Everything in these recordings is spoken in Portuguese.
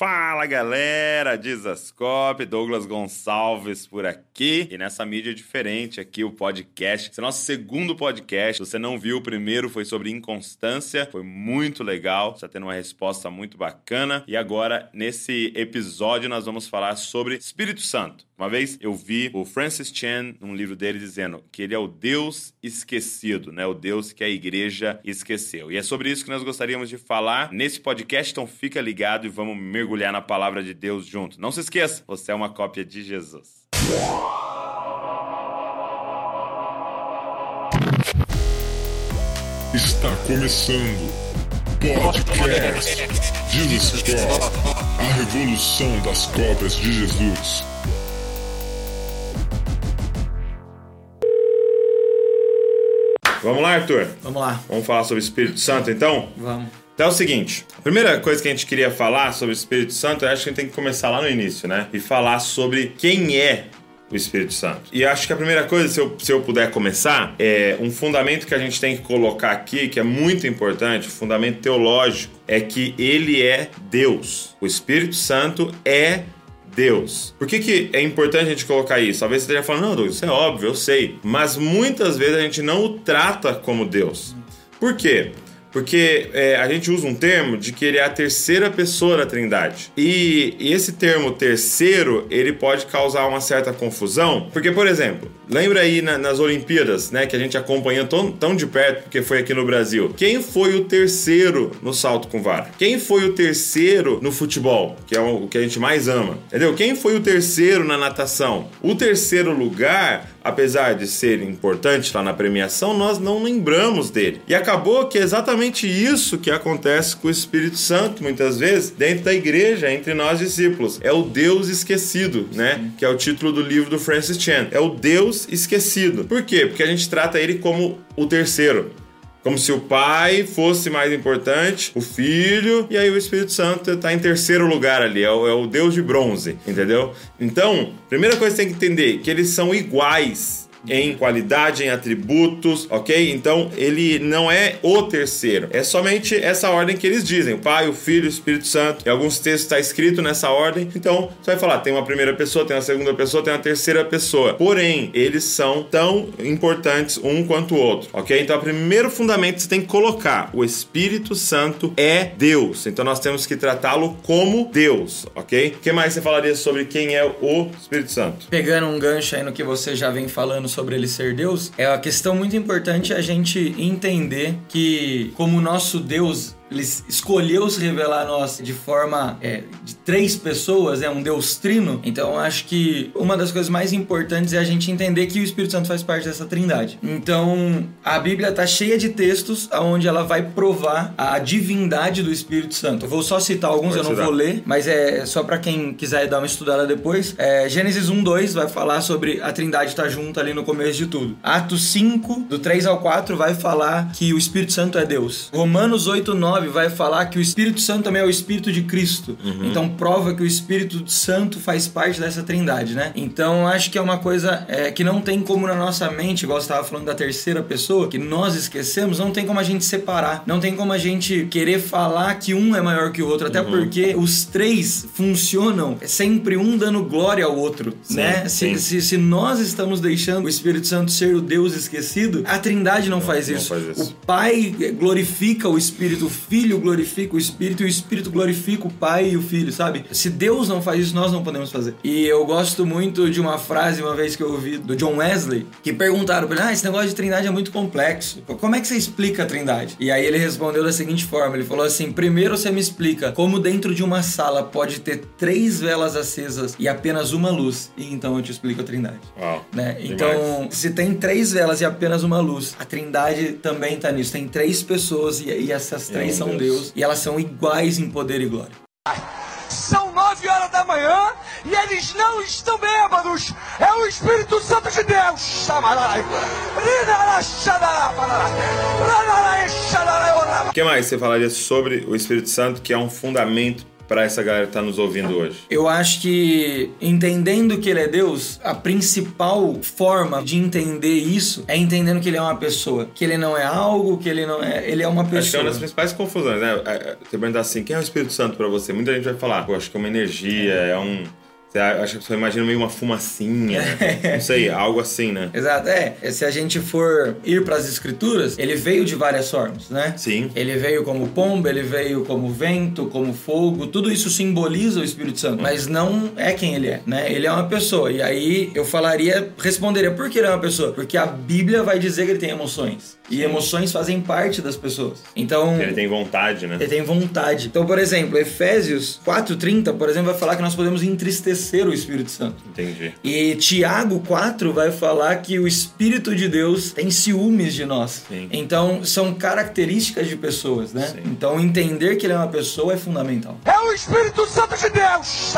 Fala galera, Dizascope, Douglas Gonçalves por aqui e nessa mídia diferente aqui o podcast. Esse é nosso segundo podcast. Se você não viu, o primeiro foi sobre inconstância, foi muito legal, está tendo uma resposta muito bacana. E agora, nesse episódio, nós vamos falar sobre Espírito Santo. Uma vez eu vi o Francis Chan, num livro dele, dizendo que ele é o Deus esquecido, né? O Deus que a igreja esqueceu. E é sobre isso que nós gostaríamos de falar nesse podcast, então fica ligado e vamos mergulhar na palavra de Deus junto. Não se esqueça, você é uma cópia de Jesus. Está começando Podcast Jesus Cop, a revolução das cópias de Jesus. Vamos lá, Arthur? Vamos lá. Vamos falar sobre o Espírito Santo, então? Vamos. Então é o seguinte, a primeira coisa que a gente queria falar sobre o Espírito Santo, eu acho que a gente tem que começar lá no início, né? E falar sobre quem é o Espírito Santo. E acho que a primeira coisa, se eu, se eu puder começar, é um fundamento que a gente tem que colocar aqui, que é muito importante, o fundamento teológico, é que ele é Deus. O Espírito Santo é Deus. Por que, que é importante a gente colocar isso? Talvez você esteja falando, não, isso é óbvio, eu sei. Mas muitas vezes a gente não o trata como Deus. Por quê? Porque é, a gente usa um termo de que ele é a terceira pessoa da Trindade. E, e esse termo terceiro, ele pode causar uma certa confusão. Porque, por exemplo, lembra aí na, nas Olimpíadas, né, que a gente acompanhou tão, tão de perto, porque foi aqui no Brasil. Quem foi o terceiro no salto com vara? Quem foi o terceiro no futebol, que é o que a gente mais ama? Entendeu? Quem foi o terceiro na natação? O terceiro lugar apesar de ser importante lá na premiação, nós não lembramos dele. E acabou que é exatamente isso que acontece com o Espírito Santo, muitas vezes, dentro da igreja, entre nós discípulos. É o Deus esquecido, né? Que é o título do livro do Francis Chan. É o Deus esquecido. Por quê? Porque a gente trata ele como o terceiro. Como se o pai fosse mais importante, o filho, e aí o Espírito Santo está em terceiro lugar ali, é o, é o Deus de bronze, entendeu? Então, primeira coisa que tem que entender que eles são iguais em qualidade, em atributos, ok? Então ele não é o terceiro, é somente essa ordem que eles dizem: o Pai, o Filho, o Espírito Santo. Em alguns textos está escrito nessa ordem, então você vai falar: tem uma primeira pessoa, tem uma segunda pessoa, tem uma terceira pessoa. Porém, eles são tão importantes um quanto o outro, ok? Então, o primeiro fundamento que você tem que colocar: o Espírito Santo é Deus, então nós temos que tratá-lo como Deus, ok? O que mais você falaria sobre quem é o Espírito Santo? Pegando um gancho aí no que você já vem falando sobre ele ser Deus, é uma questão muito importante a gente entender que, como nosso Deus ele escolheu se revelar a nós de forma é, de três pessoas, é um Deus trino. Então acho que uma das coisas mais importantes é a gente entender que o Espírito Santo faz parte dessa trindade. Então a Bíblia tá cheia de textos onde ela vai provar a divindade do Espírito Santo. Eu vou só citar alguns, Pode eu não vou ler, mas é só para quem quiser dar uma estudada depois. É, Gênesis 1, 2 vai falar sobre a trindade estar tá junto ali no começo de tudo. Atos 5, do 3 ao 4, vai falar que o Espírito Santo é Deus. Romanos 8, 9 9 vai falar que o Espírito Santo também é o Espírito de Cristo. Uhum. Então prova que o Espírito Santo faz parte dessa trindade, né? Então acho que é uma coisa é, que não tem como na nossa mente, igual você estava falando da terceira pessoa, que nós esquecemos, não tem como a gente separar. Não tem como a gente querer falar que um é maior que o outro, até uhum. porque os três funcionam sempre um dando glória ao outro, sim, né? Sim. Se, se, se, nós estamos deixando o Espírito Santo ser o Deus esquecido, a trindade não, não, faz, não isso. faz isso. O Pai glorifica o Espírito Filho glorifica o Espírito e o Espírito glorifica o Pai e o Filho, sabe? Se Deus não faz isso, nós não podemos fazer. E eu gosto muito de uma frase, uma vez que eu ouvi do John Wesley, que perguntaram pra ele: Ah, esse negócio de trindade é muito complexo. Como é que você explica a trindade? E aí ele respondeu da seguinte forma: ele falou assim: primeiro você me explica como dentro de uma sala pode ter três velas acesas e apenas uma luz, e então eu te explico a trindade. Uau, né? Então, se tem três velas e apenas uma luz, a trindade também tá nisso. Tem três pessoas e, e essas três são Deus. Deus e elas são iguais em poder e glória. São nove horas da manhã e eles não estão bêbados. É o Espírito Santo de Deus. O que mais você falaria sobre o Espírito Santo, que é um fundamento pra essa galera que tá nos ouvindo hoje? Eu acho que entendendo que ele é Deus, a principal forma de entender isso é entendendo que ele é uma pessoa, que ele não é algo, que ele não é, ele é uma Acho que é pessoa. uma das principais confusões, né? É, é, Você perguntar assim, quem é o Espírito Santo pra você? Muita gente vai falar, pô, acho que é uma energia, é um... Você acha que a pessoa imagina meio uma fumacinha, não sei, algo assim, né? Exato, é. Se a gente for ir para as escrituras, ele veio de várias formas, né? Sim. Ele veio como pomba, ele veio como vento, como fogo, tudo isso simboliza o Espírito Santo, mas não é quem ele é, né? Ele é uma pessoa. E aí eu falaria, responderia por que ele é uma pessoa? Porque a Bíblia vai dizer que ele tem emoções. E emoções fazem parte das pessoas. Então, Ele tem vontade, né? ele tem vontade. Então, por exemplo, Efésios 4:30, por exemplo, vai falar que nós podemos entristecer o Espírito Santo. Entendi. E Tiago 4 vai falar que o Espírito de Deus tem ciúmes de nós. Sim. Então, são características de pessoas, né? Sim. Então, entender que ele é uma pessoa é fundamental. É o Espírito Santo de Deus.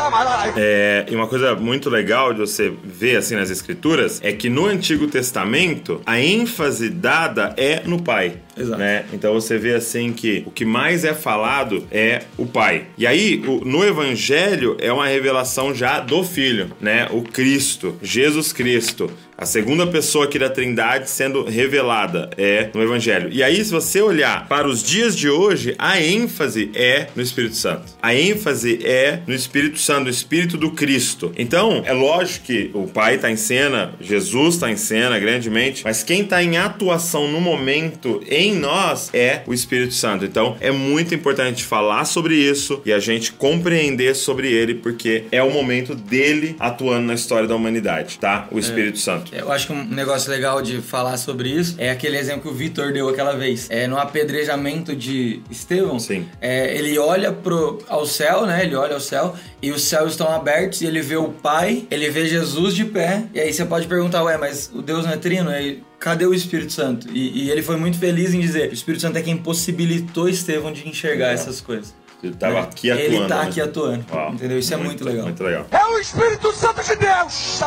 É, e uma coisa muito legal de você ver assim nas escrituras é que no Antigo Testamento a ênfase dada é no pai. Exato. Né? Então você vê assim que o que mais é falado é o pai. E aí, o- no Evangelho é uma revelação já do Filho, né? O Cristo, Jesus Cristo. A segunda pessoa aqui da Trindade sendo revelada é no Evangelho. E aí, se você olhar para os dias de hoje, a ênfase é no Espírito Santo. A ênfase é no Espírito Santo, no Espírito do Cristo. Então, é lógico que o Pai está em cena, Jesus está em cena grandemente, mas quem está em atuação no momento em nós é o Espírito Santo. Então, é muito importante falar sobre isso e a gente compreender sobre ele, porque é o momento dele atuando na história da humanidade, tá? O Espírito Santo. Eu acho que um negócio legal de falar sobre isso é aquele exemplo que o Vitor deu aquela vez. É no apedrejamento de Estevão. Sim. É, ele olha pro, ao céu, né? Ele olha ao céu e os céus estão abertos e ele vê o Pai, ele vê Jesus de pé. E aí você pode perguntar, ué, mas o Deus não é trino? Aí, cadê o Espírito Santo? E, e ele foi muito feliz em dizer: o Espírito Santo é quem possibilitou Estevão de enxergar essas coisas. Ele estava Né? aqui atuando. Ele tá né? aqui atuando. Uau. Entendeu? Isso é muito legal. Muito legal. É o Espírito Santo de Deus.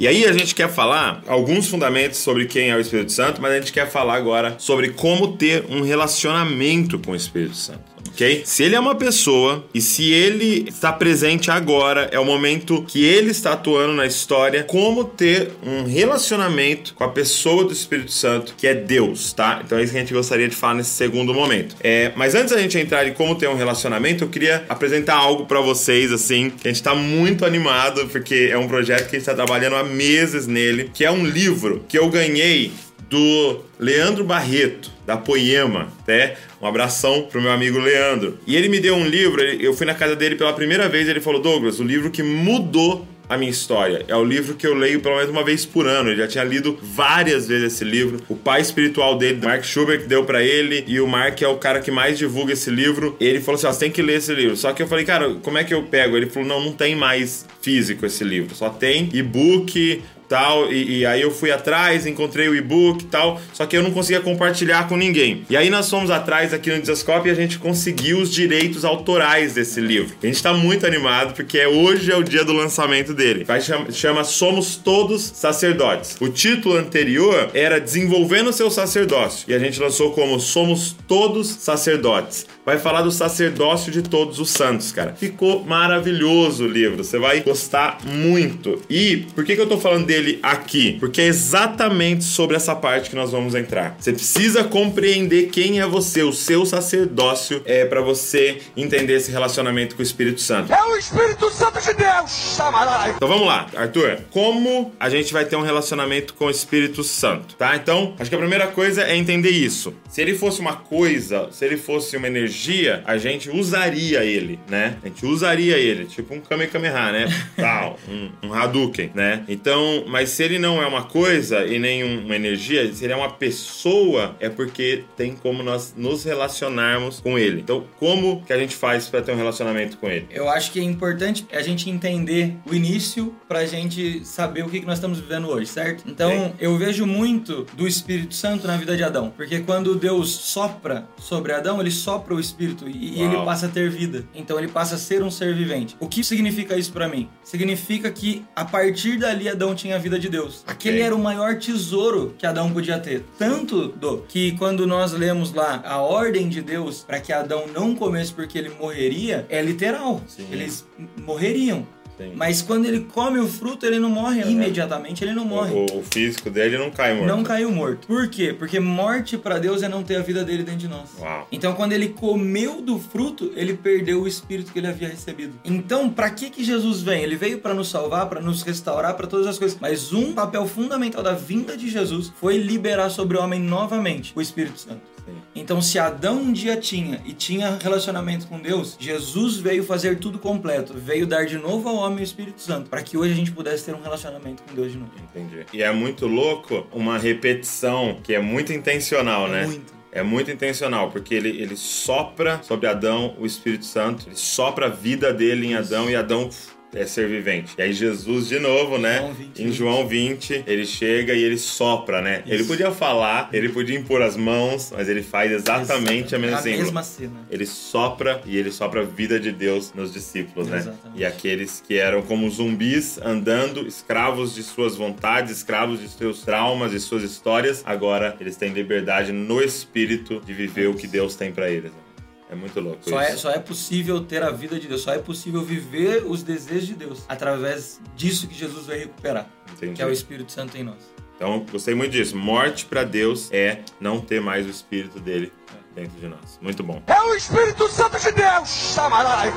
E aí a gente quer falar alguns fundamentos sobre quem é o Espírito Santo, mas a gente quer falar agora sobre como ter um relacionamento com o Espírito Santo. Ok? Se ele é uma pessoa e se ele está presente agora, é o momento que ele está atuando na história, como ter um relacionamento com a pessoa do Espírito Santo, que é Deus, tá? Então é isso que a gente gostaria de falar nesse segundo momento. É, mas antes da gente entrar em como ter um relacionamento, eu queria apresentar algo pra vocês, assim, que a gente tá muito animado, porque é um projeto que a gente tá trabalhando há meses nele, que é um livro que eu ganhei do Leandro Barreto, da Poema, né? Um abração pro meu amigo Leandro. E ele me deu um livro, eu fui na casa dele pela primeira vez, ele falou: Douglas, o livro que mudou a minha história. É o livro que eu leio pelo menos uma vez por ano. Ele já tinha lido várias vezes esse livro. O pai espiritual dele, Mark Schubert, deu pra ele. E o Mark é o cara que mais divulga esse livro. Ele falou assim: ó, você tem que ler esse livro. Só que eu falei, cara, como é que eu pego? Ele falou: não, não tem mais físico esse livro. Só tem e-book, tal, e, e aí eu fui atrás, encontrei o e-book e tal, só que eu não conseguia compartilhar com ninguém. E aí nós fomos atrás aqui no Desascope e a gente conseguiu os direitos autorais desse livro. A gente tá muito animado porque é- hoje é o dia do lançamento dele. Vai chama, chama Somos Todos Sacerdotes. O título anterior era Desenvolvendo seu sacerdócio e a gente lançou como Somos Todos Sacerdotes. Vai falar do sacerdócio de todos os santos, cara. Ficou maravilhoso o livro, você vai gostar muito. E por que, que eu tô falando dele aqui? Porque é exatamente sobre essa parte que nós vamos entrar. Você precisa compreender quem é você, o seu sacerdócio, é para você entender esse relacionamento com o Espírito Santo. É o Espírito Santo de Deus. Então vamos lá, Arthur. Como a gente vai ter um relacionamento com o Espírito Santo, tá? Então, acho que a primeira coisa é entender isso. Se ele fosse uma coisa, se ele fosse uma energia, a gente usaria ele, né? A gente usaria ele, tipo um Kamehameha, né? Tal, um, um Hadouken, né? Então, mas se ele não é uma coisa e nem um- uma energia, se ele é uma pessoa, é porque tem como nós nos relacionarmos com ele. Então, como que a gente faz para ter um relacionamento com ele? Eu acho que é importante a gente entender o início pra gente saber o que que nós estamos vivendo hoje, certo? Então, Sim. eu vejo muito do Espírito Santo na vida de Adão. Porque quando Deus sopra sobre Adão, ele sopra o o Espírito e, Uau. ele passa a ter vida. Então ele passa a ser um ser vivente. O que significa isso pra mim? Significa que a partir dali Adão tinha a vida de Deus. Aquele era o maior tesouro que Adão podia ter. Tanto do que quando nós lemos lá a ordem de Deus para que Adão não comesse porque ele morreria, é literal. Sim. Eles morreriam. Sim. Mas quando ele come o fruto, ele não morre imediatamente, ele não morre. O, o físico dele não cai morto. Não caiu morto. Por quê? Porque morte pra Deus é não ter a vida dele dentro de nós. Uau. Então, quando ele comeu do fruto, ele perdeu o espírito que ele havia recebido. Então, pra que que Jesus vem? Ele veio pra nos salvar, pra nos restaurar, pra todas as coisas. Mas um papel fundamental da vinda de Jesus foi liberar sobre o homem novamente o Espírito Santo. Então, se Adão um dia tinha e tinha relacionamento com Deus, Jesus veio fazer tudo completo, veio dar de novo ao homem o Espírito Santo, para que hoje a gente pudesse ter um relacionamento com Deus de novo. Entendi. E é muito louco uma repetição que é muito intencional, né? Muito. É muito intencional, porque ele, ele sopra sobre Adão o Espírito Santo, ele sopra a vida dele em Adão e Adão é ser vivente. E aí Jesus de novo, né? João 20, em João 20, ele chega e ele sopra, né? Ele podia falar, ele podia impor as mãos, mas ele faz exatamente a mesma a mesma cena. ele sopra e ele sopra a vida de Deus nos discípulos, né? Exatamente. E aqueles que eram como zumbis andando, escravos de suas vontades, escravos de seus traumas, de suas histórias, agora eles têm liberdade no espírito de viver o que Deus tem pra eles. né? É muito louco Só é, isso. só é possível ter a vida de Deus, só é possível viver os desejos de Deus através disso que Jesus vai recuperar, Entendi. que é o Espírito Santo em nós. Então, gostei muito disso. Morte pra Deus é não ter mais o espírito dele dentro de nós. Muito bom. É o Espírito Santo de Deus.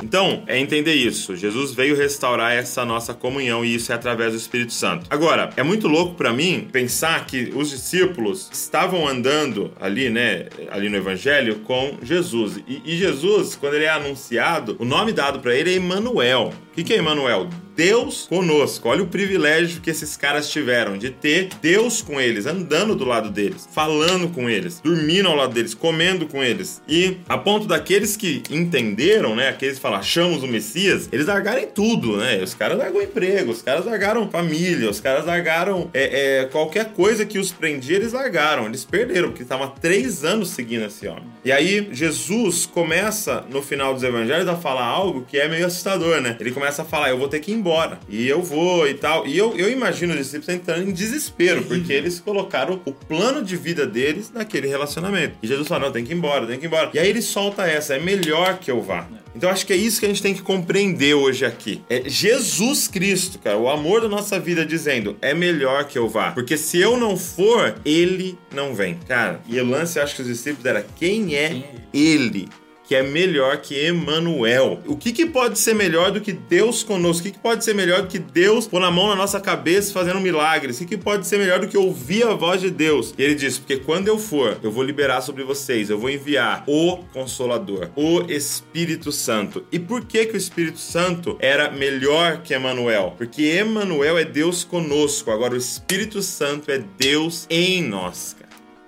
Então, é entender isso. Jesus veio restaurar essa nossa comunhão e isso é através do Espírito Santo. Agora, é muito louco pra mim pensar que os discípulos estavam andando ali, né, ali no evangelho com Jesus. E, e Jesus, quando ele é anunciado, o nome dado pra ele é Emanuel. O que, que é Emanuel? Deus conosco. Olha o privilégio que esses caras tiveram de ter Deus com eles, andando do lado deles, falando com eles, dormindo ao lado deles, comendo com eles. E a ponto daqueles que entenderam, né, aqueles que falam, achamos o Messias, eles largarem tudo, né? Os caras largam emprego, os caras largaram família, os caras largaram é, é, qualquer coisa que os prendia, eles largaram. Eles perderam, porque estavam três anos seguindo esse homem. E aí, Jesus começa, no final dos evangelhos, a falar algo que é meio assustador, né? Ele começa a falar, eu vou ter que ir embora. E eu vou e tal. E eu, eu imagino os discípulos entrando em desespero, porque eles colocaram o plano de vida deles naquele relacionamento. E Jesus fala, não, tem que ir embora, tem que ir embora. E aí ele solta essa, é melhor que eu vá. Então acho que é isso que a gente tem que compreender hoje aqui. É Jesus Cristo, cara, o amor da nossa vida dizendo, é melhor que eu vá. Porque se eu não for, ele não vem. Cara, e o lance, eu acho que os discípulos era quem é Quem é ele? Que é melhor que Emanuel. O que, que pode ser melhor do que Deus conosco? O que, que pode ser melhor do que Deus pôr na mão na nossa cabeça fazendo milagres? O que, que pode ser melhor do que ouvir a voz de Deus? E ele diz: Porque quando eu for, eu vou liberar sobre vocês, eu vou enviar o Consolador, o Espírito Santo. E por que, que o Espírito Santo era melhor que Emanuel? Porque Emanuel é Deus conosco, agora o Espírito Santo é Deus em nós.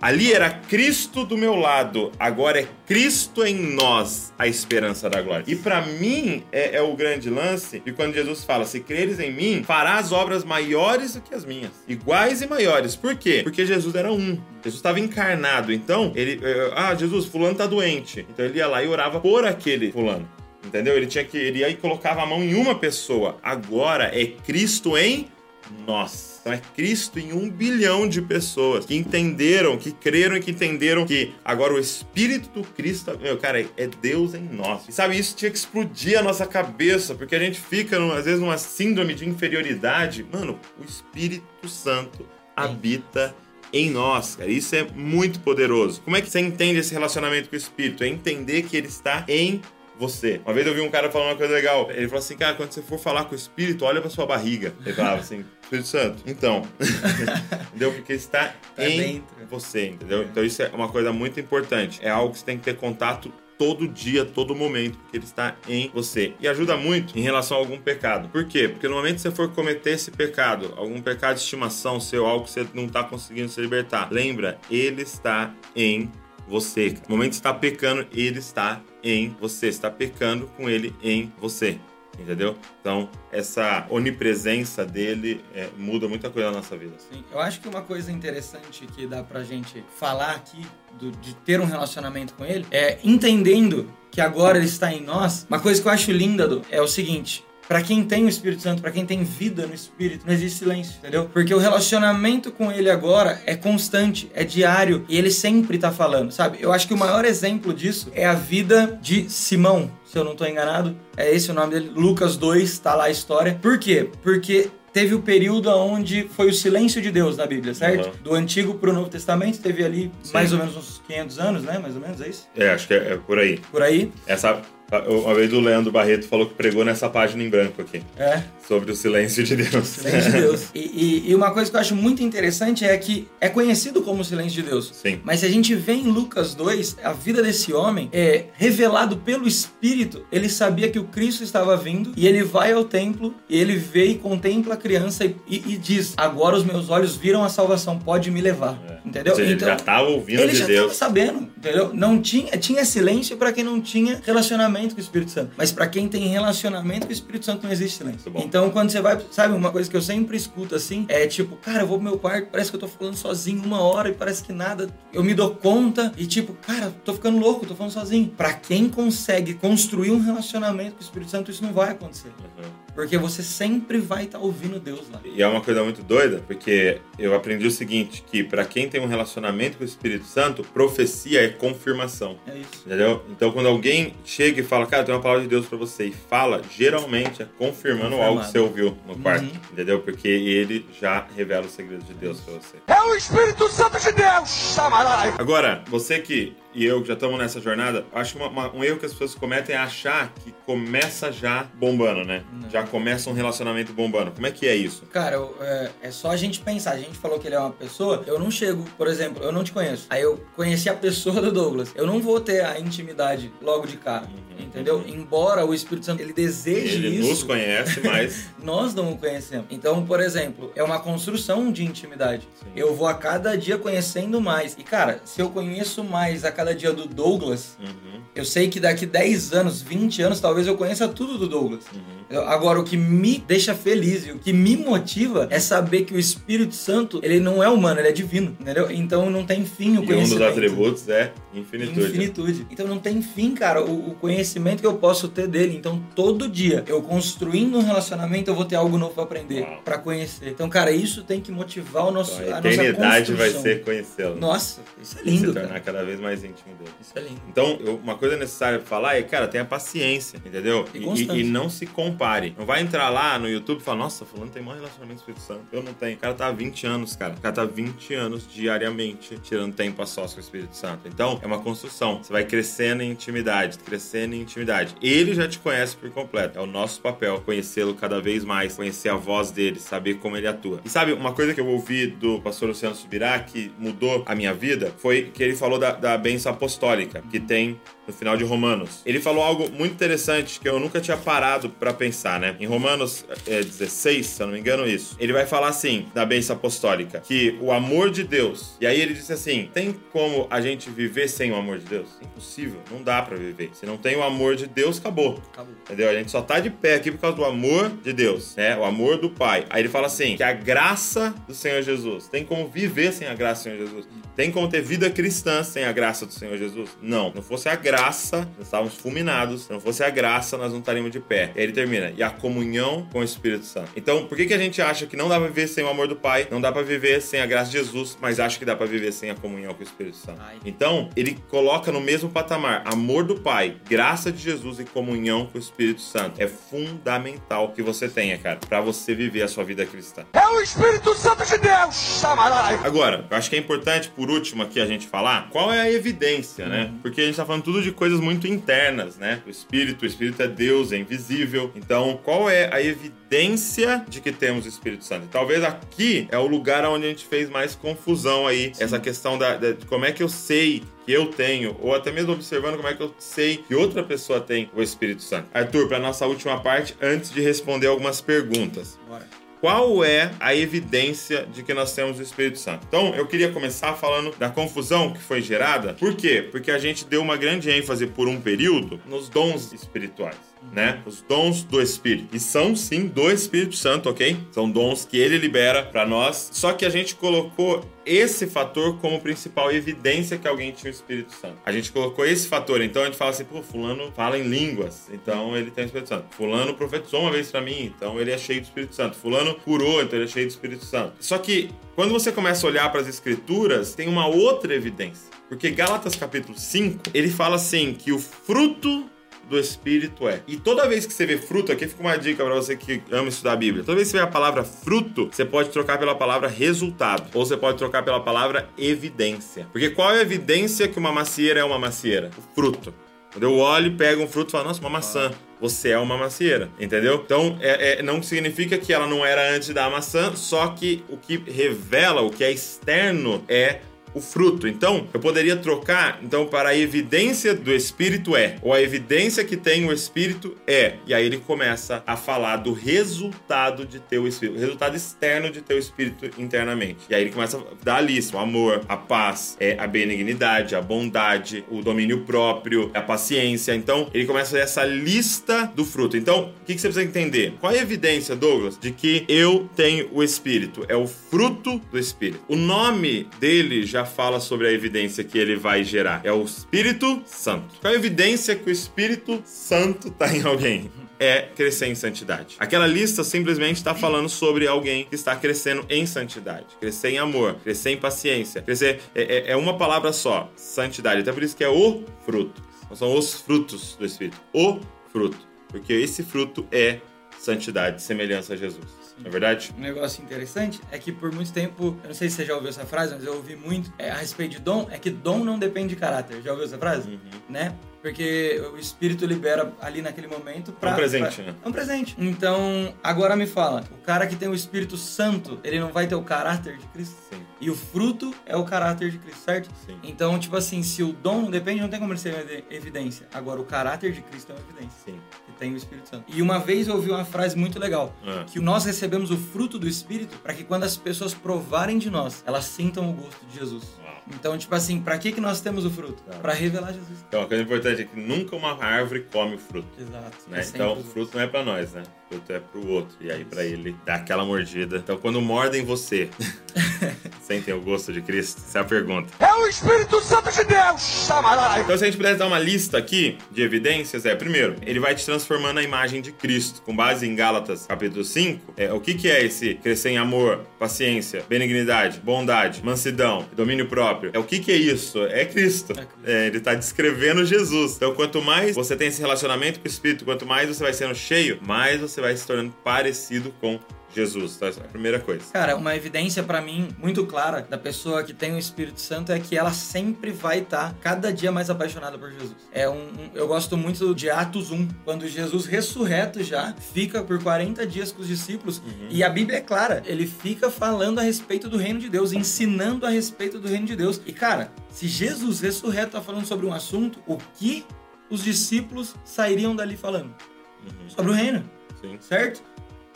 Ali era Cristo do meu lado, agora é Cristo em nós, a esperança da glória. E pra mim é, é o grande lance de quando Jesus fala: Se creres em mim, farás obras maiores do que as minhas, iguais e maiores. Por quê? Porque Jesus era um. Jesus estava encarnado. Então, ele, eh, ah, Jesus, fulano tá doente. Então ele ia lá e orava por aquele fulano. Entendeu? Ele tinha que ele ia e colocava a mão em uma pessoa. Agora é Cristo em nós. Então é Cristo em um bilhão de pessoas que entenderam, que creram e que entenderam que agora o Espírito do Cristo, meu, cara, é Deus em nós. E sabe, isso tinha que explodir a nossa cabeça, porque a gente fica, às vezes, numa síndrome de inferioridade. Mano, o Espírito Santo habita em nós, cara. Isso é muito poderoso. Como é que você entende esse relacionamento com o Espírito? É entender que ele está em você. Uma vez eu vi um cara falando uma coisa legal. Ele falou assim, cara, quando você for falar com o Espírito, olha pra sua barriga. Ele falava assim, Espírito Santo. Então, entendeu? Porque está Tá em dentro. você, entendeu? Então isso é uma coisa muito importante. É algo que você tem que ter contato todo dia, todo momento, porque ele está em você. E ajuda muito em relação a algum pecado. Por quê? Porque no momento que você for cometer esse pecado, algum pecado de estimação seu, algo que você não está conseguindo se libertar, lembra, ele está em você. No momento que você está pecando, ele está em você. Você está pecando com ele em você. Entendeu? Então, essa onipresença dele é, muda muita coisa na nossa vida. Sim, eu acho que uma coisa interessante que dá pra gente falar aqui do- de ter um relacionamento com ele é entendendo que agora ele está em nós. Uma coisa que eu acho linda do, é o seguinte. Pra quem tem o Espírito Santo, pra quem tem vida no Espírito, não existe silêncio, entendeu? Porque o relacionamento com ele agora é constante, é diário e ele sempre tá falando, sabe? Eu acho que o maior exemplo disso é a vida de Simão, se eu não tô enganado. É esse o nome dele, Lucas 2, tá lá a história. Por quê? Porque teve o período onde foi o silêncio de Deus na Bíblia, certo? Uhum. Do Antigo pro Novo Testamento teve ali Sim. mais ou menos uns 500 anos, né? Mais ou menos, é isso? É, acho que é, é por aí. Por aí. Essa, uma vez o Leandro Barreto falou que pregou nessa página em branco aqui, É. sobre o silêncio de Deus. Silêncio de Deus. E, e- e uma coisa que eu acho muito interessante é que é conhecido como silêncio de Deus. Sim. Mas se a gente vê em Lucas 2, a vida desse homem é revelado pelo Espírito. Ele sabia que o Cristo estava vindo e ele vai ao templo e ele vê e contempla a criança e, e- diz: Agora os meus olhos viram a salvação, pode me levar. É. Entendeu? Seja, ele já estava ouvindo ele de já estava Deus. sabendo, entendeu? Não tinha, tinha silêncio pra quem não tinha relacionamento com o Espírito Santo. Mas pra quem tem relacionamento com o Espírito Santo não existe silêncio. Então quando você vai, sabe, uma coisa que eu sempre escuto assim, é tipo, cara, eu vou pro meu quarto, parece que eu tô falando sozinho uma hora e parece que nada, eu me dou conta e tipo, cara, tô ficando louco, tô falando sozinho. Pra quem consegue construir um relacionamento com o Espírito Santo, isso não vai acontecer. Uhum. Porque você sempre vai estar ouvindo Deus lá. E é uma coisa muito doida, porque eu aprendi o seguinte, que pra quem tem um relacionamento com o Espírito Santo, profecia é confirmação. É isso. Entendeu? Então, quando alguém chega e fala, cara, tem uma palavra de Deus pra você, e fala, geralmente é confirmando Confirmado. algo que você ouviu no quarto. Uhum. Entendeu? Porque ele já revela os segredos de Deus pra você. É o Espírito Santo de Deus. Agora, você que e eu que já estamos nessa jornada, acho que uma- uma- um erro que as pessoas cometem é achar que começa já bombando, né? Não. Já começa um relacionamento bombando. Como é que é isso? Cara, eu- é, é só a gente pensar. A gente falou que ele é uma pessoa. Eu não chego, por exemplo, eu não te conheço. Aí eu conheci a pessoa do Douglas. Eu não vou ter a intimidade logo de cara. Entendeu? Embora o Espírito Santo ele deseje Ele isso. nos conhece, mas Nós não o conhecemos. Então, por exemplo, é uma construção de intimidade. Sim. Eu vou a cada dia conhecendo mais. E, cara, se eu conheço mais a cada dia do Douglas, Uhum, eu sei que daqui 10 anos, 20 anos, talvez eu conheça tudo do Douglas. uhum. Agora, o que me deixa feliz e o que me motiva é saber que o Espírito Santo, ele não é humano, ele é divino, entendeu? Então não tem fim o E um dos conhecimento. atributos é infinitude. Infinitude. Então não tem fim, cara, o, o conhecimento que eu posso ter dele. Então todo dia, eu construindo um relacionamento, eu vou ter algo novo pra aprender, pra conhecer. Então, cara, isso tem que motivar o nosso, Então, a a eternidade vai ser conhecê-lo. Nossa, isso é E lindo, se tornar cara. cada vez mais íntimo dele. Isso é lindo. Então, eu- uma coisa necessária pra falar é, cara, tenha paciência, entendeu? E E, e- não se compare. Não vai entrar lá no YouTube e falar, nossa, fulano tem maior relacionamento com o Espírito Santo. Eu não tenho. O cara tá há 20 anos, cara. O cara tá há 20 anos diariamente tirando tempo a sós com o Espírito Santo. Então, é uma construção. Você vai crescendo em intimidade, crescendo em intimidade. Ele já te conhece por completo. É o nosso papel conhecê-lo cada vez mais, conhecer a voz dele, saber como ele atua. E sabe, uma coisa que eu ouvi do pastor Luciano Subirá que mudou a minha vida foi que ele falou da, da bênção apostólica que tem no final de Romanos. Ele falou algo muito interessante que eu nunca tinha parado pra pensar, né? Em Romanos é, 16, se eu não me engano, isso. Ele vai falar assim, da bênção apostólica, que o amor de Deus. E aí ele disse assim: tem como a gente viver sem o amor de Deus? Impossível, não dá pra viver. Se não tem o amor de Deus, acabou. Acabou. Entendeu? A gente só tá de pé aqui por causa do amor de Deus, né? O amor do Pai. Aí ele fala assim: que a graça do Senhor Jesus. Tem como viver sem a graça do Senhor Jesus? Tem como ter vida cristã sem a graça do Senhor Jesus? Não. Não fosse a graça, nós estávamos fulminados. Se não fosse a graça, nós não estaríamos de pé. E aí ele termina: e a comunhão com o Espírito Santo. Então, por que, que a gente acha que não dá pra viver sem o amor do Pai? Não dá pra viver sem a graça de Jesus, mas acha que dá pra viver sem a comunhão com o Espírito Santo? Ai. Então, ele coloca no mesmo patamar amor do Pai, graça de Jesus e comunhão com o Espírito Santo. É fundamental que você tenha, cara, pra você viver a sua vida cristã. É o Espírito Santo de Deus. Agora, eu acho que é importante, por último, aqui a gente falar qual é a evidência, né? Porque a gente tá falando tudo de coisas muito internas, né? O Espírito, o Espírito é Deus, é invisível. Então, qual é a evidência de que temos o Espírito Santo? E talvez aqui é o lugar onde a gente fez mais confusão aí. Essa questão da, da- de como é que eu sei que eu tenho, ou até mesmo observando como é que eu sei que outra pessoa tem o Espírito Santo. Arthur, para nossa última parte, antes de responder algumas perguntas. Bora. Qual é a evidência de que nós temos o Espírito Santo? Então, eu queria começar falando da confusão que foi gerada. Por quê? Porque a gente deu uma grande ênfase por um período nos dons espirituais. Né? Os dons do Espírito. E são sim do Espírito Santo, ok? São dons que ele libera para nós. Só que a gente colocou esse fator como principal evidência que alguém tinha o Espírito Santo. A gente colocou esse fator, então a gente fala assim, pô, fulano fala em línguas, então ele tem o Espírito Santo. Fulano profetizou uma vez para mim, então ele é cheio do Espírito Santo. Fulano curou, então ele é cheio do Espírito Santo. Só que quando você começa a olhar para as escrituras, tem uma outra evidência. Porque Gálatas capítulo 5, ele fala assim que o fruto do Espírito é. E toda vez que você vê fruto, aqui fica uma dica para você que ama estudar a Bíblia. Toda vez que você vê a palavra fruto, você pode trocar pela palavra resultado. Ou você pode trocar pela palavra evidência. Porque qual é a evidência que uma macieira é uma macieira? O fruto. Quando eu olho, pego um fruto e falo, nossa, uma maçã. Você é uma macieira, entendeu? Então, é, é, não significa que ela não era antes da maçã, só que o que revela, o que é externo, é o fruto. Então, eu poderia trocar então para a evidência do espírito é, ou a evidência que tem o espírito é. E aí ele começa a falar do resultado de ter o espírito, o resultado externo de ter o espírito internamente. E aí ele começa a dar a lista, o amor, a paz, é a benignidade, a bondade, o domínio próprio, a paciência. Então, ele começa a essa lista do fruto. Então, o que, que você precisa entender? Qual é a evidência, Douglas, de que eu tenho o espírito? É o fruto do espírito. O nome dele já fala sobre a evidência que ele vai gerar. É o Espírito Santo. Qual é a evidência que o Espírito Santo está em alguém? É crescer em santidade. Aquela lista simplesmente está falando sobre alguém que está crescendo em santidade, crescer em amor, crescer em paciência, crescer. É, é, é uma palavra só, santidade. Até por isso que é o fruto. São os frutos do Espírito. O fruto. Porque esse fruto é santidade, semelhança a Jesus. É verdade? Um negócio interessante é que por muito tempo, eu não sei se você já ouviu essa frase, mas eu ouvi muito é, a respeito de dom, é que dom não depende de caráter. Já ouviu essa frase? Uhum. Né? Porque o espírito libera ali naquele momento para É um presente, pra, né? É um presente. Então, agora me fala, o cara que tem o Espírito Santo, ele não vai ter o caráter de Cristo? Sim. E o fruto é o caráter de Cristo, certo? Sim. Então, tipo assim, se o dom não depende, não tem como ele ser evi- evidência. Agora, o caráter de Cristo é uma evidência. Sim. Que tem o Espírito Santo. E uma vez eu ouvi uma frase muito legal. Ah. Que nós recebemos o fruto do Espírito para que quando as pessoas provarem de nós, elas sintam o gosto de Jesus. Uau. Então, tipo assim, para que, que nós temos o fruto? Tá. Para revelar Jesus. Então, a coisa importante é que nunca uma árvore come o fruto. Exato. né? É Então, o fruto não é pra nós, né? O fruto é pro outro. E aí, pra ele dar aquela mordida. Então, quando mordem você, sentem o gosto de Cristo? Essa é a pergunta. É o Espírito Santo de Deus! Então, se a gente pudesse dar uma lista aqui de evidências, é, primeiro, ele vai te transformando na imagem de Cristo. Com base em Gálatas, capítulo 5, é, o que, que é esse crescer em amor, paciência, benignidade, bondade, mansidão, domínio próprio? É o que, que é isso? É Cristo. É. É, ele tá descrevendo Jesus. Então, quanto mais você tem esse relacionamento com o Espírito, quanto mais você vai sendo cheio, mais você vai se tornando parecido com Jesus. Então, essa é a primeira coisa. Cara, uma evidência pra mim muito clara da pessoa que tem o Espírito Santo é que ela sempre vai estar cada dia mais apaixonada por Jesus. É um, um- eu gosto muito de Atos 1, quando Jesus ressurreto já fica por 40 dias com os discípulos e a Bíblia é clara, ele fica falando a respeito do reino de Deus, ensinando a respeito do reino de Deus. E cara, se Jesus ressurreto tá falando sobre um assunto, o que os discípulos sairiam dali falando? Uhum. Sobre o reino Sim. certo?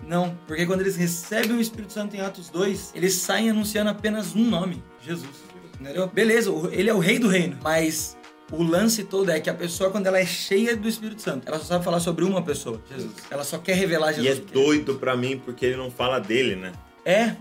Não, porque quando eles recebem o Espírito Santo em Atos 2, eles saem anunciando apenas um nome: Jesus. Entendeu? Beleza, ele é o rei do reino, mas o lance todo é que a pessoa, quando ela é cheia do Espírito Santo, ela só sabe falar sobre uma pessoa, Jesus. Ela só quer revelar Jesus. E é doido pra mim porque ele não fala dele, né? É,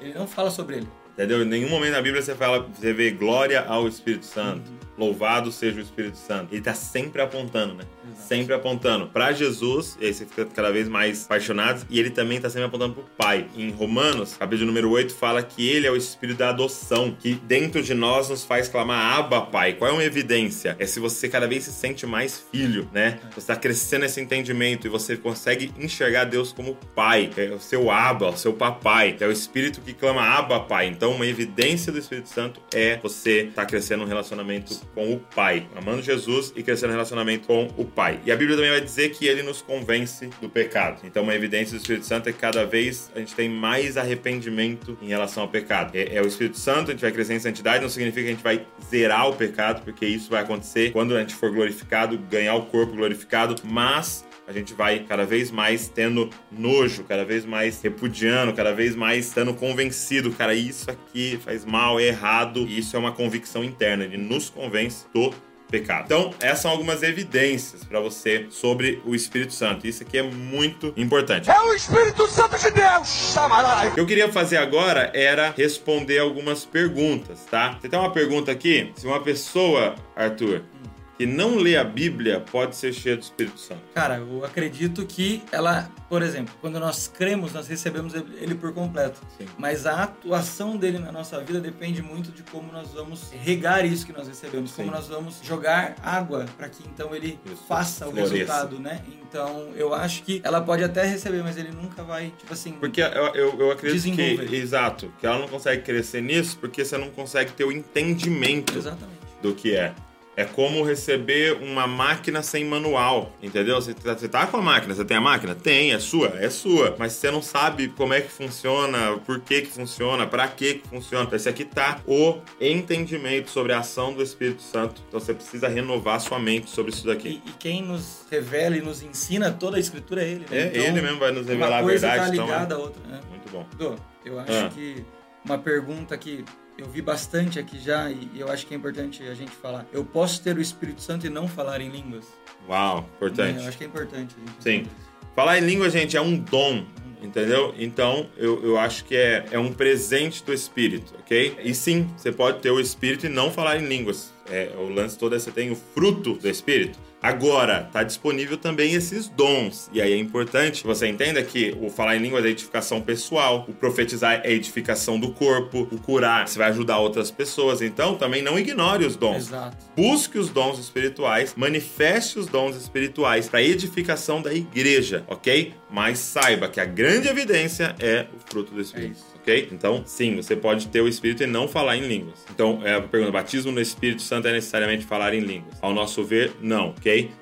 ele não fala sobre ele. Entendeu? Em nenhum momento na Bíblia você fala, você vê glória ao Espírito Santo. Louvado seja o Espírito Santo. Ele tá sempre apontando, né? Exato. Sempre apontando pra Jesus, e aí você fica cada vez mais apaixonado, e ele também tá sempre apontando pro Pai. Em Romanos, capítulo número 8, fala que ele é o Espírito da adoção, que dentro de nós nos faz clamar Abba, Pai. Qual é uma evidência? É se você cada vez se sente mais filho, né? Você tá crescendo esse entendimento e você consegue enxergar Deus como Pai. É o seu Abba, o seu papai. É o Espírito que clama Abba, Pai. Então, uma evidência do Espírito Santo é você estar crescendo um relacionamento com o Pai, amando Jesus e crescendo um relacionamento com o Pai. E a Bíblia também vai dizer que ele nos convence do pecado. Então, uma evidência do Espírito Santo é que cada vez a gente tem mais arrependimento em relação ao pecado. É, é o Espírito Santo, a gente vai crescer em santidade, não significa que a gente vai zerar o pecado, porque isso vai acontecer quando a gente for glorificado, ganhar o corpo glorificado, mas a gente vai cada vez mais tendo nojo, cada vez mais repudiando, cada vez mais estando convencido, cara, isso aqui faz mal, é errado, e isso é uma convicção interna, ele nos convence do pecado. Então, essas são algumas evidências para você sobre o Espírito Santo. Isso aqui é muito importante. É o Espírito Santo de Deus. O que eu queria fazer agora era responder algumas perguntas, tá? Você tem uma pergunta aqui? Se uma pessoa, Arthur, que não lê a Bíblia pode ser cheia do Espírito Santo? Cara, eu acredito que ela, por exemplo, quando nós cremos, nós recebemos ele por completo. Sim. Mas a atuação dele na nossa vida depende muito de como nós vamos regar isso que nós recebemos, como Sim. nós vamos jogar água para que então ele Isso. faça o Floresça. resultado, né? Então, eu acho que ela pode até receber, mas ele nunca vai, tipo assim, Porque eu, eu, eu acredito que, exato, que ela não consegue crescer nisso porque você não consegue ter o entendimento exatamente. do que é. É como receber uma máquina sem manual, entendeu? Você tá, você tá com a máquina, você tem a máquina? Tem, é sua, é sua. Mas você não sabe como é que funciona, por que que funciona, pra que que funciona. Esse aqui tá o entendimento sobre a ação do Espírito Santo. Então você precisa renovar sua mente sobre isso daqui. E, e quem nos revela e nos ensina toda a escritura é ele, né? É, Então, ele mesmo vai nos revelar uma a coisa verdade. tá então, ligada é à outra, né? muito bom. Dô, eu acho Ah. que uma pergunta que eu vi bastante aqui já e e eu acho que é importante a gente falar. Eu posso ter o Espírito Santo e não falar em línguas? Uau, importante. É, eu acho que é importante. Sim. Falar em língua, gente, é um dom, entendeu? Então, eu, eu acho que é, é um presente do Espírito, ok? E sim, você pode ter o Espírito e não falar em línguas. É, o lance todo é você tem o fruto do Espírito. Agora, tá disponível também esses dons. E aí é importante que você entenda que o falar em línguas é edificação pessoal, o profetizar é edificação do corpo, o curar você vai ajudar outras pessoas. Então, também não ignore os dons. Exato. Busque os dons espirituais, manifeste os dons espirituais para edificação da igreja, ok? Mas saiba que a grande evidência é o fruto do Espírito. É. Ok? Então, sim, você pode ter o Espírito e não falar em línguas. Então, é a pergunta: batismo no Espírito Santo é necessariamente falar em línguas? Ao nosso ver, não,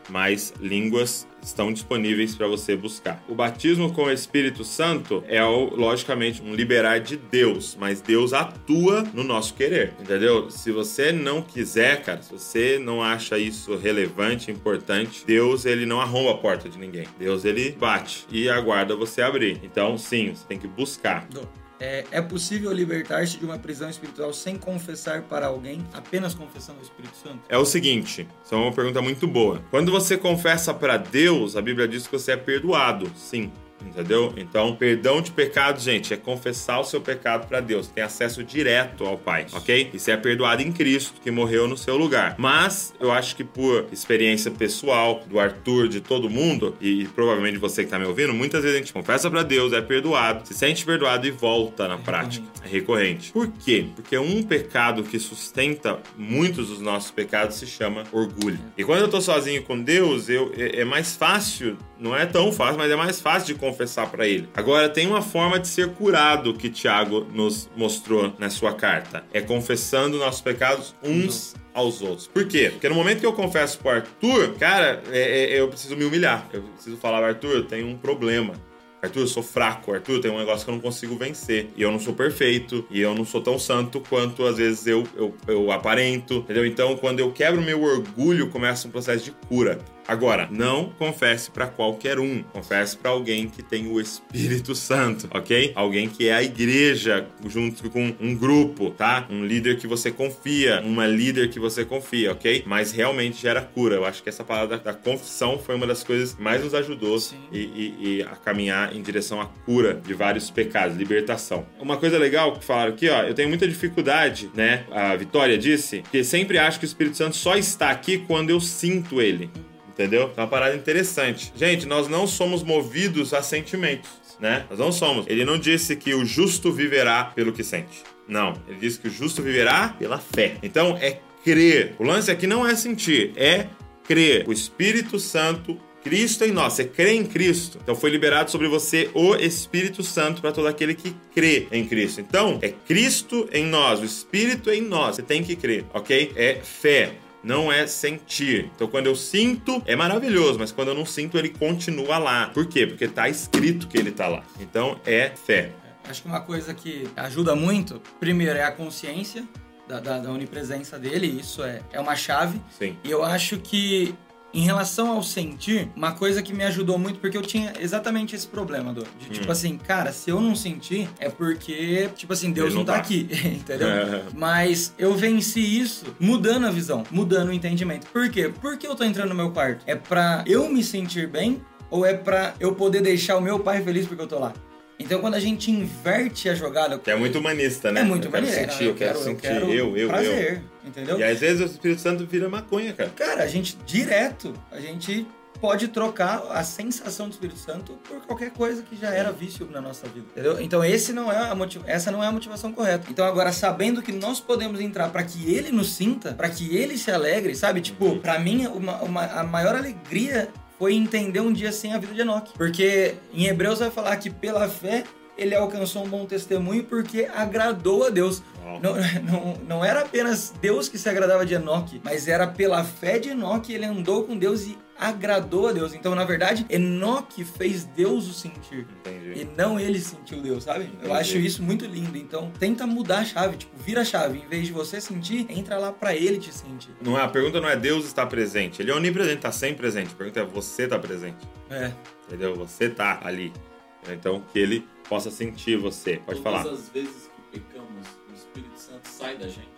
Mas línguas estão disponíveis para você buscar. O batismo com o Espírito Santo é, logicamente, um liberar de Deus, mas Deus atua no nosso querer, entendeu? Se você não quiser, cara, se você não acha isso relevante, importante, Deus, ele não arromba a porta de ninguém. Deus, ele bate e aguarda você abrir. Então, sim, você tem que buscar. Dô, É, é possível libertar-se de uma prisão espiritual sem confessar para alguém, apenas confessando o Espírito Santo? É o seguinte, isso é uma pergunta muito boa. Quando você confessa para Deus, a Bíblia diz que você é perdoado. Sim. Entendeu? Então, perdão de pecado, gente, é confessar o seu pecado para Deus. Tem acesso direto ao Pai, ok? E você é perdoado em Cristo, que morreu no seu lugar. Mas, eu acho que por experiência pessoal do Arthur, de todo mundo, e provavelmente você que tá me ouvindo, muitas vezes a gente confessa para Deus, é perdoado, se sente perdoado e volta na prática. É recorrente. Por quê? Porque um pecado que sustenta muitos dos nossos pecados se chama orgulho. E quando eu tô sozinho com Deus, eu, é, é mais fácil, não é tão fácil, mas é mais fácil de confessar para Ele. Agora, tem uma forma de ser curado que Tiago nos mostrou na sua carta. É confessando nossos pecados uns aos outros. Por quê? Porque no momento que eu confesso pro Arthur, cara, é- é- eu preciso me humilhar. Eu preciso falar, Arthur, eu tenho um problema. Arthur, eu sou fraco. Arthur, tem um negócio que eu não consigo vencer. E eu não sou perfeito. E eu não sou tão santo quanto às vezes eu, eu, eu aparento. Entendeu? Então, quando eu quebro meu orgulho, começa um processo de cura. Agora, não confesse pra qualquer um. Confesse pra alguém que tem o Espírito Santo, ok? Alguém que é a igreja, junto com um grupo, tá? Um líder que você confia, uma líder que você confia, ok? Mas realmente gera cura. Eu acho que essa palavra da, confissão foi uma das coisas que mais nos ajudou e, e- e a caminhar em direção à cura de vários pecados, libertação. Uma coisa legal que falaram aqui, ó, eu tenho muita dificuldade, né? A Vitória disse que sempre acho que o Espírito Santo só está aqui quando eu sinto ele. Entendeu? É uma parada interessante. Gente, nós não somos movidos a sentimentos, né? Nós não somos. Ele não disse que o justo viverá pelo que sente. Não. Ele disse que o justo viverá pela fé. Então, é crer. O lance aqui não é sentir, é crer. O Espírito Santo Cristo em nós, você crê em Cristo. Então foi liberado sobre você o Espírito Santo para todo aquele que crê em Cristo. Então é Cristo em nós, o Espírito em nós. Você tem que crer, ok? É fé. Não é sentir. Então, quando eu sinto, é maravilhoso, mas quando eu não sinto, ele continua lá. Por quê? Porque tá escrito que ele tá lá. Então, é fé. Acho que uma coisa que ajuda muito, primeiro, é a consciência da, da- da onipresença dele, isso é, é uma chave. Sim. E eu acho que Em relação ao sentir, uma coisa que me ajudou muito, porque eu tinha exatamente esse problema, do, de tipo Hum. assim, cara, se eu não sentir, é porque, tipo assim, Deus Ele não tá, tá. aqui, entendeu? É. Mas eu venci isso mudando a visão, mudando o entendimento. Por quê? Por que eu tô entrando no meu quarto? É pra eu me sentir bem ou é pra eu poder deixar o meu pai feliz porque eu tô lá? Então quando a gente inverte a jogada, Que é muito humanista, né? é muito eu quero maneiro. sentir, eu quero, sentir, quero eu, eu, prazer, entendeu? eu. E às vezes o Espírito Santo vira maconha, cara. Cara, a gente direto, a gente pode trocar a sensação do Espírito Santo por qualquer coisa que já era vício na nossa vida, entendeu? Então esse não é a motiv... essa não é a motivação correta. Então agora sabendo que nós podemos entrar para que ele nos sinta, para que ele se alegre, sabe? Tipo, para mim uma, uma- a maior alegria foi entender um dia sem a vida de Enoque, porque em Hebreus vai falar que pela fé ele alcançou um bom testemunho porque agradou a Deus. Não, não, não era apenas Deus que se agradava de Enoque, mas era pela fé de Enoque ele andou com Deus e agradou a Deus. Então, na verdade, Enoque fez Deus o sentir. Entendi. E não ele sentiu Deus, sabe? Eu Entendi. acho isso muito lindo. Então, tenta mudar a chave. Tipo, vira a chave. Em vez de você sentir, entra lá pra ele te sentir. Não é, a pergunta não é Deus está presente. Ele é onipresente, está sempre presente. A pergunta é você está presente. É. Entendeu? Você tá ali. Então que ele possa sentir você. Pode Todas falar. as vezes que pecamos, o Espírito Santo sai da gente.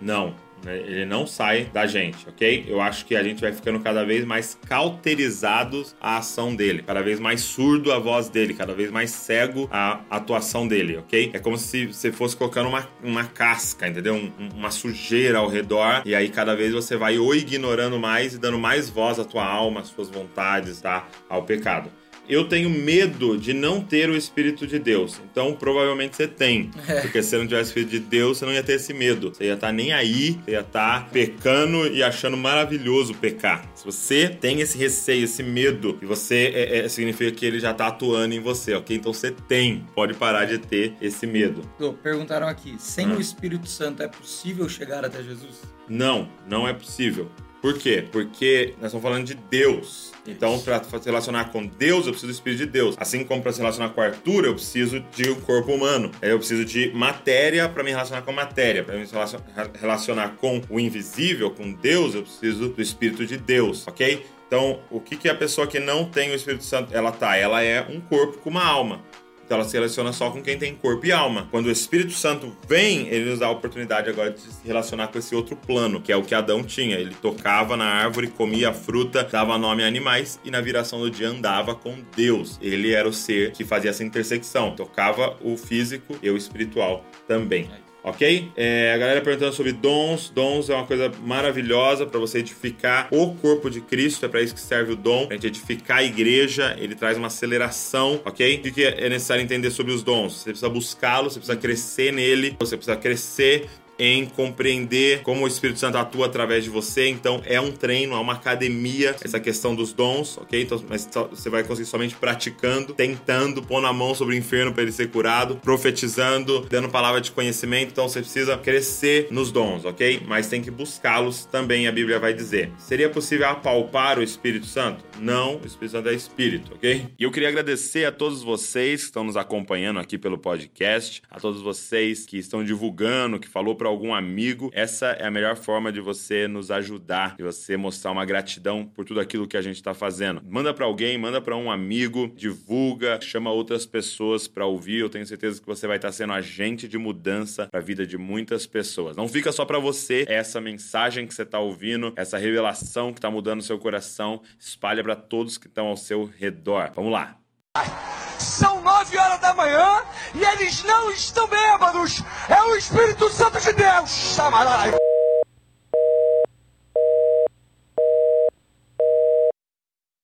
Não, né? ele não sai da gente, ok? Eu acho que a gente vai ficando cada vez mais cauterizados à ação dele, cada vez mais surdo à voz dele, cada vez mais cego à atuação dele, ok? É como se você fosse colocando uma, uma casca, entendeu? Um- um- uma sujeira ao redor, e aí cada vez você vai ou ignorando mais e dando mais voz à tua alma, às suas vontades, tá? Ao pecado. Eu tenho medo de não ter o Espírito de Deus. Então, provavelmente você tem. Porque se você não tivesse o Espírito de Deus, você não ia ter esse medo. Você ia estar nem aí, você ia estar pecando e achando maravilhoso pecar. Se você tem esse receio, esse medo, e você é, é, significa que ele já está atuando em você, ok? Então você tem. Pode parar de ter esse medo. Perguntaram aqui: sem Ah. o Espírito Santo é possível chegar até Jesus? Não, não é possível. Por quê? Porque nós estamos falando de Deus. Então, para se relacionar com Deus, eu preciso do Espírito de Deus. Assim como para se relacionar com Arthur, eu preciso de um corpo humano. Eu preciso de matéria para me relacionar com matéria. Para me relacion- relacionar com o invisível, com Deus, eu preciso do Espírito de Deus, ok? Então, o que, que a pessoa que não tem o Espírito Santo, ela tá? Ela é um corpo com uma alma. Então ela se relaciona só com quem tem corpo e alma. Quando o Espírito Santo vem, ele nos dá a oportunidade agora de se relacionar com esse outro plano, que é o que Adão tinha. Ele tocava na árvore, comia a fruta, dava nome a animais e na viração do dia andava com Deus. Ele era o ser que fazia essa intersecção. Tocava o físico e o espiritual também. Ok? É, a galera perguntando sobre dons. Dons é uma coisa maravilhosa para você edificar o corpo de Cristo. É para isso que serve o dom. Pra gente edificar a igreja. Ele traz uma aceleração, ok? O que é necessário entender sobre os dons? Você precisa buscá-los, você precisa crescer nele, você precisa crescer em compreender como o Espírito Santo atua através de você. Então é um treino, é uma academia essa questão dos dons, ok? Então, mas você vai conseguir somente praticando, tentando, pondo a mão sobre o enfermo para ele ser curado, profetizando, dando palavra de conhecimento. Então você precisa crescer nos dons, ok? Mas tem que buscá-los também, a Bíblia vai dizer. Seria possível apalpar o Espírito Santo? Não, o Espírito Santo é Espírito, ok? E eu queria agradecer a todos vocês que estão nos acompanhando aqui pelo podcast, a todos vocês que estão divulgando, que falou para algum amigo. Essa é a melhor forma de você nos ajudar, de você mostrar uma gratidão por tudo aquilo que a gente está fazendo. Manda para alguém, manda para um amigo, divulga, chama outras pessoas para ouvir. Eu tenho certeza que você vai estar sendo agente de mudança para a vida de muitas pessoas. Não fica só para você essa mensagem que você está ouvindo, essa revelação que está mudando seu coração. Espalha para todos que estão ao seu redor. Vamos lá. São nove horas da manhã e eles não estão bêbados. É o Espírito Santo de Deus.